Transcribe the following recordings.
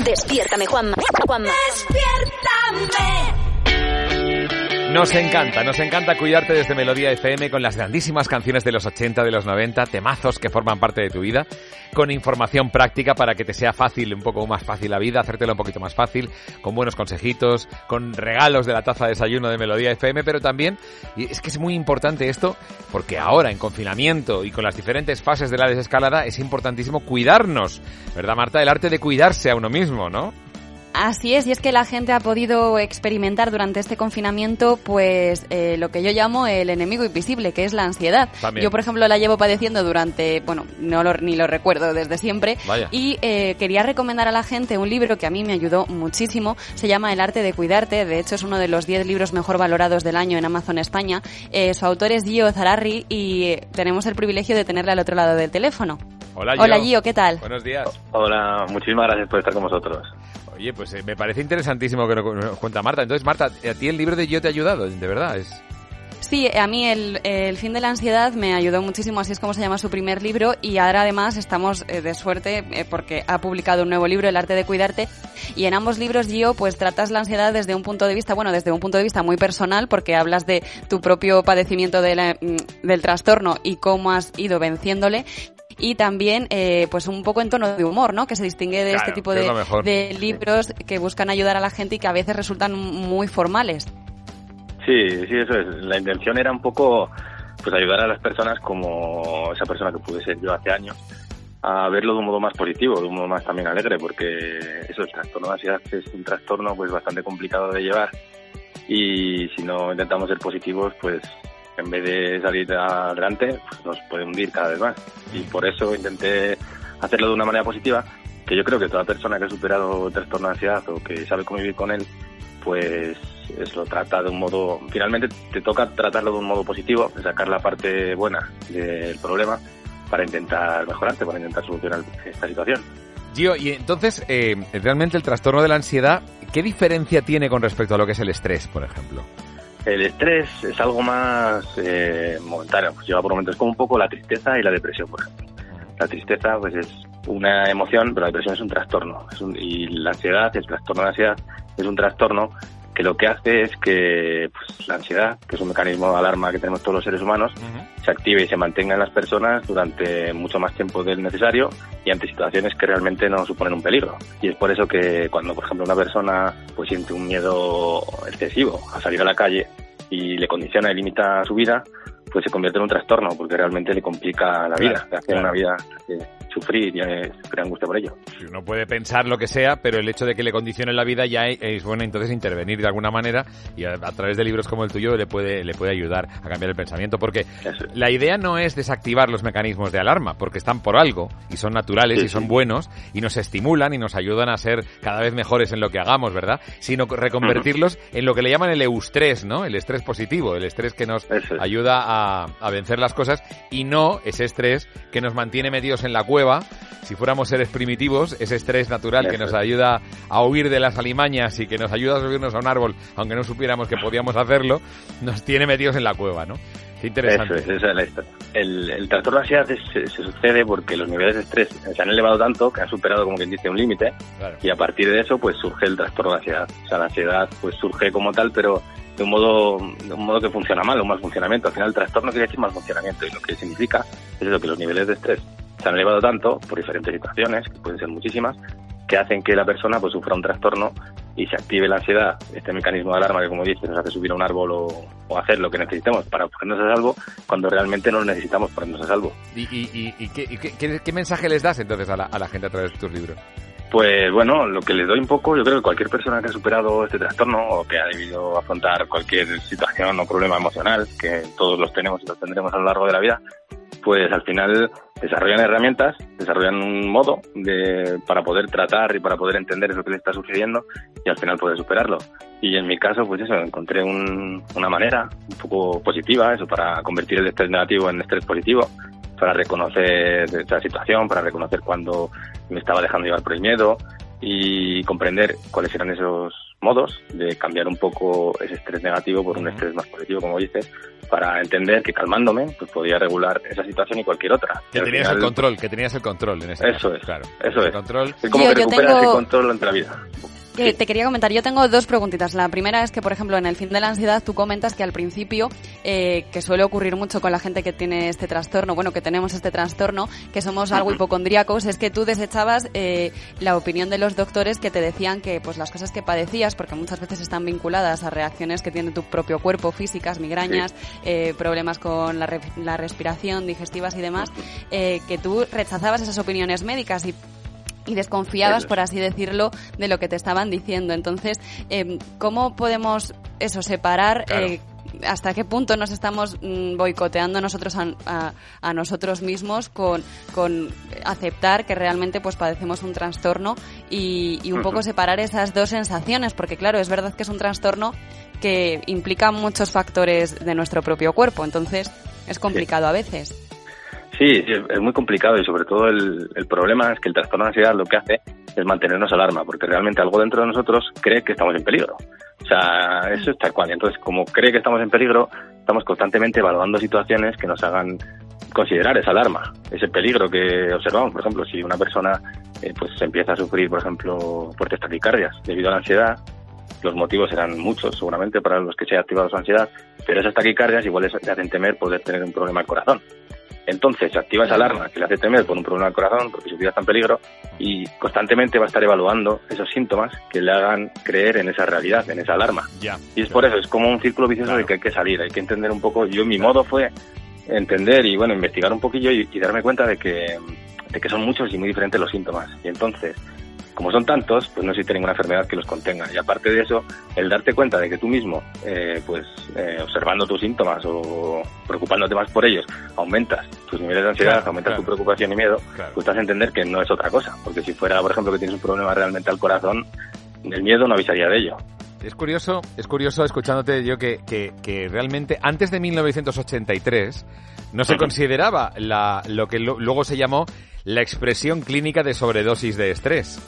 Despiértame, Juanma. Juanma. Despiértame. Nos encanta, nos encanta cuidarte desde Melodía FM con las grandísimas canciones de los 80, de los 90, temazos que forman parte de tu vida, con información práctica para que te sea fácil, un poco más fácil la vida, hacértelo un poquito más fácil, con buenos consejitos, con regalos de la taza de desayuno de Melodía FM, pero también, y es que es muy importante esto, porque ahora en confinamiento y con las diferentes fases de la desescalada es importantísimo cuidarnos, ¿verdad Marta? El arte de cuidarse a uno mismo, ¿no? Así es, y es que la gente ha podido experimentar durante este confinamiento, pues eh, lo que yo llamo el enemigo invisible, que es la ansiedad. También. Yo, por ejemplo, la llevo padeciendo durante, bueno, no lo, ni lo recuerdo desde siempre. Vaya. Y eh, quería recomendar a la gente un libro que a mí me ayudó muchísimo. Se llama El arte de cuidarte. De hecho, es uno de los 10 libros mejor valorados del año en Amazon España. Eh, su autor es Gio Zararri y eh, tenemos el privilegio de tenerle al otro lado del teléfono. Hola, Hola, Gio, ¿qué tal? Buenos días. Hola, muchísimas gracias por estar con vosotros. Oye, pues eh, me parece interesantísimo que nos cuenta Marta. Entonces, Marta, a ti el libro de Yo te ha ayudado, de verdad. Sí, a mí el, fin de la ansiedad me ayudó muchísimo, así es como se llama su primer libro y ahora además estamos eh, de suerte eh, porque ha publicado un nuevo libro, El arte de cuidarte, y en ambos libros, Gio, pues tratas la ansiedad desde un punto de vista, bueno, desde un punto de vista muy personal porque hablas de tu propio padecimiento mm, del trastorno y cómo has ido venciéndole y también eh, pues un poco en tono de humor, ¿no? Que se distingue de Claro, este tipo de, de libros que buscan ayudar a la gente y que a veces resultan muy formales. Sí, sí, eso es. La intención era un poco pues ayudar a las personas como esa persona que pude ser yo hace años a verlo de un modo más positivo, de un modo más también alegre, porque eso, el trastorno de ansiedad es un trastorno pues bastante complicado de llevar y si no intentamos ser positivos, pues en vez de salir adelante, pues nos puede hundir cada vez más. Y por eso intenté hacerlo de una manera positiva, que yo creo que toda persona que ha superado trastorno de ansiedad o que sabe cómo vivir con él, pues es lo trata de un modo, finalmente te toca tratarlo de un modo positivo, sacar la parte buena del problema para intentar mejorarte, para intentar solucionar esta situación. Gio, y entonces, eh, realmente el trastorno de la ansiedad, ¿qué diferencia tiene con respecto a lo que es el estrés, por ejemplo? El estrés es algo más eh, momentáneo, pues lleva por momentos como un poco la tristeza y la depresión, por ejemplo. La tristeza pues es una emoción, pero la depresión es un trastorno. Es un- y la ansiedad, el trastorno de ansiedad, es un trastorno que lo que hace es que pues, la ansiedad, que es un mecanismo de alarma que tenemos todos los seres humanos, se active y se mantenga en las personas durante mucho más tiempo del necesario y ante situaciones que realmente no suponen un peligro. Y es por eso que cuando, por ejemplo, una persona pues siente un miedo excesivo a salir a la calle y le condiciona y limita su vida, pues se convierte en un trastorno porque realmente le complica la vida, Claro, hace claro. una vida eh, sufrir y eh, sufrir angustia por ello. Uno puede pensar lo que sea, pero el hecho de que le condicione la vida ya es bueno entonces intervenir de alguna manera y a, a través de libros como el tuyo le puede, le puede ayudar a cambiar el pensamiento. Porque Eso la idea no es desactivar los mecanismos de alarma, porque están por algo y son naturales Sí, y son sí. buenos y nos estimulan y nos ayudan a ser cada vez mejores en lo que hagamos, ¿verdad? Sino reconvertirlos en lo que le llaman el eustrés, ¿no? El estrés positivo, el estrés que nos es. ayuda a, a vencer las cosas y no ese estrés que nos mantiene metidos en la cueva. Si fuéramos seres primitivos, ese estrés natural que nos ayuda a huir de las alimañas y que nos ayuda a subirnos a un árbol, aunque no supiéramos que podíamos hacerlo, nos tiene metidos en la cueva, ¿no? Qué interesante. Eso es, es. El, el trastorno de ansiedad se, se sucede porque los niveles de estrés se han elevado tanto que han superado, como quien dice, un límite Claro. y a partir de eso pues surge el trastorno de ansiedad. O sea, la ansiedad pues surge como tal, pero de un modo de un modo que funciona mal, un mal funcionamiento. Al final el trastorno quiere decir mal funcionamiento y lo que significa es lo que los niveles de estrés se han elevado tanto por diferentes situaciones, que pueden ser muchísimas, que hacen que la persona pues sufra un trastorno y se active la ansiedad, este mecanismo de alarma que como dices nos hace subir a un árbol o, o hacer lo que necesitemos para ponernos a salvo cuando realmente no lo necesitamos ponernos a salvo. ¿Y, y, y- y qué, y qué- qué- mensaje les das entonces a la, a la gente a través de tus libros? Pues bueno, lo que les doy un poco, yo creo que cualquier persona que ha superado este trastorno o que ha debido afrontar cualquier situación o problema emocional, que todos los tenemos y los tendremos a lo largo de la vida, pues al final desarrollan herramientas, desarrollan un modo de, para poder tratar y para poder entender eso que le está sucediendo y al final poder superarlo. Y en mi caso, pues eso, encontré un- una manera un poco positiva, eso, para convertir el estrés negativo en estrés positivo, para reconocer esa situación, para reconocer cuando me estaba dejando llevar por el miedo y comprender cuáles eran esos modos de cambiar un poco ese estrés negativo por un estrés más positivo, como dices, para entender que calmándome pues podía regular esa situación y cualquier otra. Que tenías el control, que tenías el control en ese Eso es, claro. Eso es. Control. Es como Yo- que recuperas tengo- el control ante la vida. Que te quería comentar, yo tengo dos preguntitas. La primera es que, por ejemplo, en el fin de la ansiedad tú comentas que al principio, eh, que suele ocurrir mucho con la gente que tiene este trastorno, bueno, que tenemos este trastorno, que somos algo hipocondríacos, es que tú desechabas eh, la opinión de los doctores que te decían que pues las cosas que padecías, porque muchas veces están vinculadas a reacciones que tiene tu propio cuerpo, físicas, migrañas, eh, problemas con la, re- la respiración, digestivas y demás, eh, que tú rechazabas esas opiniones médicas y y desconfiabas, por así decirlo, de lo que te estaban diciendo. Entonces, eh, ¿cómo podemos eso separar? Claro. eh, ¿Hasta qué punto nos estamos mm, boicoteando nosotros a, a- a nosotros mismos con, con aceptar que realmente pues padecemos un trastorno y, y un poco separar esas dos sensaciones? Porque claro, es verdad que es un trastorno que implica muchos factores de nuestro propio cuerpo, entonces es complicado a veces. Sí, es muy complicado y sobre todo el, el problema es que el trastorno de ansiedad lo que hace es mantenernos alarma, porque realmente algo dentro de nosotros cree que estamos en peligro. O sea, eso es tal cual. Entonces, como cree que estamos en peligro, estamos constantemente evaluando situaciones que nos hagan considerar esa alarma, ese peligro que observamos. Por ejemplo, si una persona eh, pues empieza a sufrir, por ejemplo, fuertes taquicardias debido a la ansiedad, los motivos serán muchos seguramente para los que se ha activado su ansiedad, pero esas taquicardias igual les hacen temer poder tener un problema al corazón. Entonces se activa esa alarma que le hace temer por un problema al corazón, porque su vida está en peligro, y constantemente va a estar evaluando esos síntomas que le hagan creer en esa realidad, en esa alarma. Ya. Y es por eso, es como un círculo vicioso Claro. de que hay que salir, hay que entender un poco. Yo mi modo fue entender y bueno, investigar un poquillo y, y darme cuenta de que, de que son muchos y muy diferentes los síntomas. Y entonces, como son tantos, pues no existe ninguna enfermedad que los contenga. Y aparte de eso, el darte cuenta de que tú mismo, eh, pues eh, observando tus síntomas o preocupándote más por ellos, aumentas tus niveles de ansiedad, Claro, aumentas claro. tu preocupación y miedo, Claro. pues te hace entender que no es otra cosa. Porque si fuera, por ejemplo, que tienes un problema realmente al corazón, el miedo no avisaría de ello. Es curioso, es curioso escuchándote yo que, que, que realmente antes de 1983 no se consideraba la, lo que lo- luego se llamó la expresión clínica de sobredosis de estrés.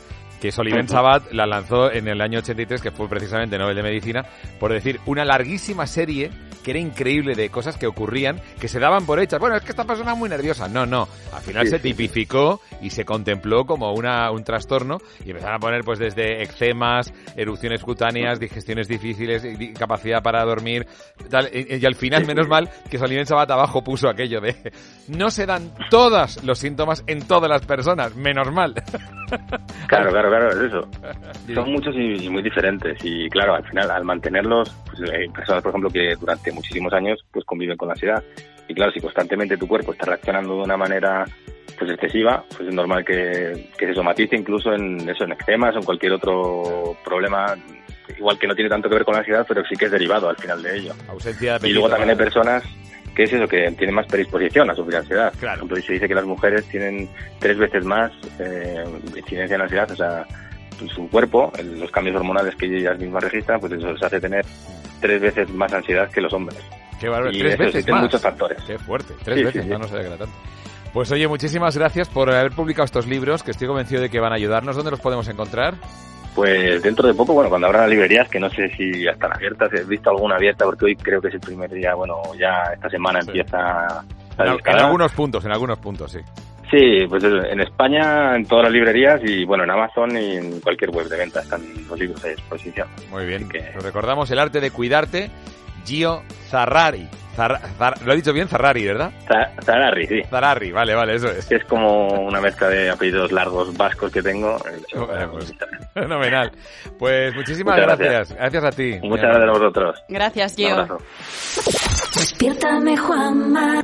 Que Soliven. Sabat la lanzó en el año 83, que fue precisamente Nobel de Medicina, por decir una larguísima serie que era increíble de cosas que ocurrían, que se daban por hechas. Bueno, es que esta persona es muy nerviosa. No, no. Al final Sí, se tipificó y se contempló como una, un trastorno y empezaron a poner pues desde eczemas, erupciones cutáneas, digestiones difíciles, y di- capacidad para dormir, tal, y, y al final, menos mal, que Soliven Sabat abajo puso aquello de no se dan todos los síntomas en todas las personas, menos mal. Claro, claro, claro, es eso. Son muchos y, y muy diferentes y claro, al final al mantenerlos, pues, hay personas por ejemplo que durante muchísimos años pues conviven con la ansiedad y claro, si constantemente tu cuerpo está reaccionando de una manera pues excesiva, pues es normal que, que se somatice incluso en eso, en eczemas o en cualquier otro problema, igual que no tiene tanto que ver con la ansiedad, pero sí que es derivado al final de ello. Ausencia de Y luego apetito, también hay personas que es eso, que tienen más predisposición a sufrir ansiedad. Claro. Por ejemplo, se dice que las mujeres tienen tres veces más eh, incidencia en ansiedad, o sea, su cuerpo, los cambios hormonales que ellas mismas registran, pues eso les hace tener tres veces más ansiedad que los hombres. Qué bárbaro, Y tres veces más. muchos factores. Qué fuerte, tres Sí, veces, sí, no, sí. no sabía que era tanto. Pues oye, muchísimas gracias por haber publicado estos libros, que estoy convencido de que van a ayudarnos. ¿Dónde los podemos encontrar? Pues dentro de poco, bueno, cuando abran las librerías, que no sé si ya están abiertas, he visto alguna abierta porque hoy creo que es el primer día, bueno, ya esta semana empieza En, en algunos puntos, en algunos puntos, sí. Sí, pues en España, en todas las librerías y bueno, en Amazon y en cualquier web de venta están los libros a disposición. Muy bien. Que- Lo recordamos, el arte de cuidarte, Gio Zarrari. Zar- Zar- lo he dicho bien, Zarrari, ¿verdad? Za- Zararri, sí. Zarrari, vale, vale, eso es. Es como una mezcla de apellidos largos vascos que tengo. Bueno, pues, fenomenal. Pues muchísimas Muchas gracias. gracias. a ti. Muchas gracias a vosotros. Gracias, Un Gio. abrazo. Despiértame, Juanma.